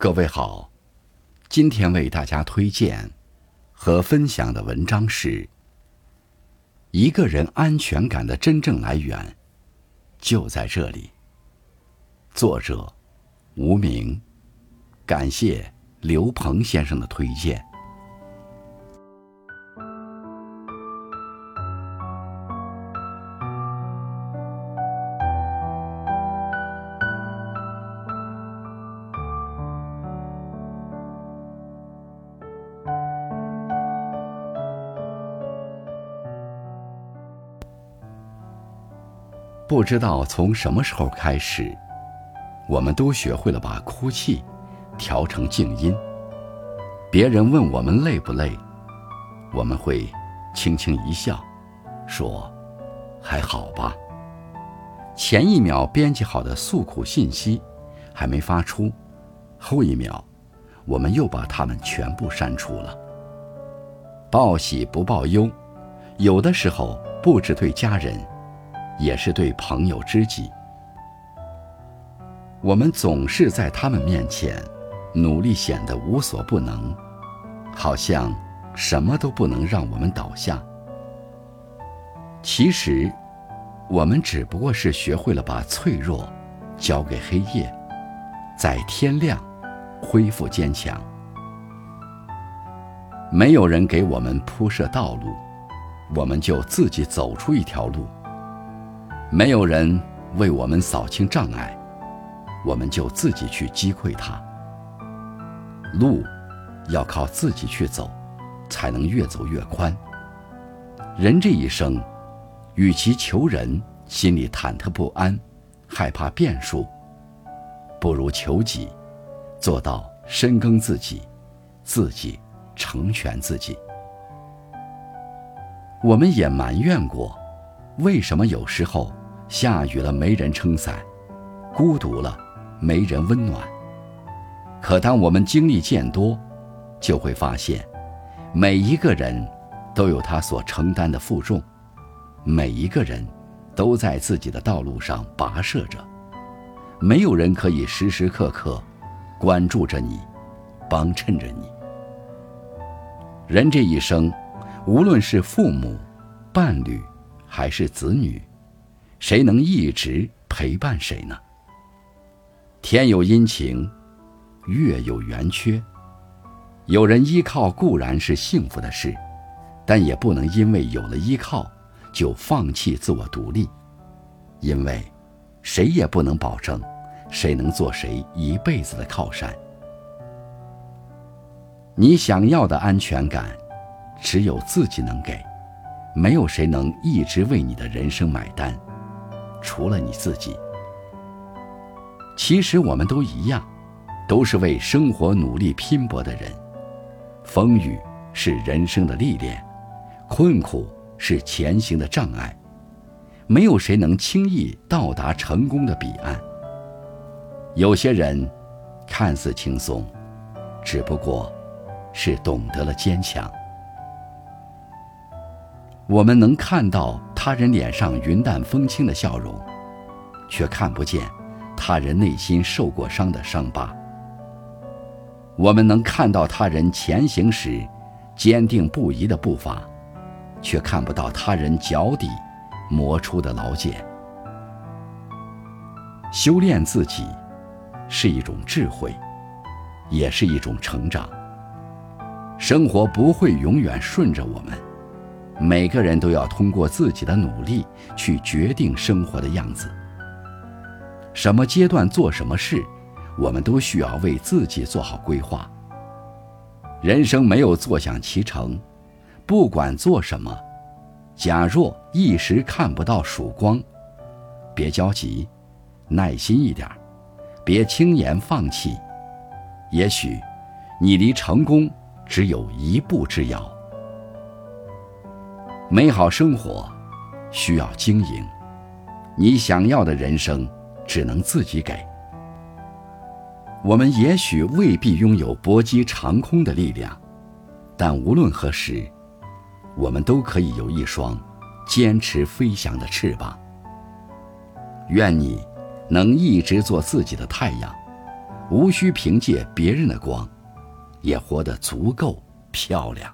各位好，今天为大家推荐和分享的文章是《一个人安全感的真正来源就在这里》，作者无名，感谢刘鹏先生的推荐。不知道从什么时候开始，我们都学会了把哭泣调成静音。别人问我们累不累，我们会轻轻一笑，说：“还好吧。”前一秒编辑好的诉苦信息还没发出，后一秒我们又把它们全部删除了。报喜不报忧，有的时候不只对家人。也是对朋友知己，我们总是在他们面前努力显得无所不能，好像什么都不能让我们倒下。其实，我们只不过是学会了把脆弱交给黑夜，在天亮恢复坚强。没有人给我们铺设道路，我们就自己走出一条路。没有人为我们扫清障碍，我们就自己去击溃它。路要靠自己去走，才能越走越宽。人这一生，与其求人，心里忐忑不安，害怕变数，不如求己，做到深耕自己，自己成全自己。我们也埋怨过，为什么有时候？下雨了，没人撑伞；孤独了，没人温暖。可当我们经历渐多，就会发现，每一个人都有他所承担的负重，每一个人都在自己的道路上跋涉着，没有人可以时时刻刻关注着你，帮衬着你。人这一生，无论是父母、伴侣，还是子女。谁能一直陪伴谁呢？天有阴晴，月有圆缺。有人依靠固然是幸福的事，但也不能因为有了依靠就放弃自我独立，因为谁也不能保证谁能做谁一辈子的靠山。你想要的安全感，只有自己能给，没有谁能一直为你的人生买单。除了你自己，其实我们都一样，都是为生活努力拼搏的人。风雨是人生的历练，困苦是前行的障碍，没有谁能轻易到达成功的彼岸。有些人看似轻松，只不过是懂得了坚强。我们能看到他人脸上云淡风轻的笑容，却看不见他人内心受过伤的伤疤。我们能看到他人前行时坚定不移的步伐，却看不到他人脚底磨出的老茧。修炼自己是一种智慧，也是一种成长。生活不会永远顺着我们。每个人都要通过自己的努力去决定生活的样子。什么阶段做什么事，我们都需要为自己做好规划。人生没有坐享其成，不管做什么，假若一时看不到曙光，别着急，耐心一点，别轻言放弃。也许，你离成功只有一步之遥。美好生活需要经营，你想要的人生只能自己给。我们也许未必拥有搏击长空的力量，但无论何时，我们都可以有一双坚持飞翔的翅膀。愿你能一直做自己的太阳，无需凭借别人的光，也活得足够漂亮。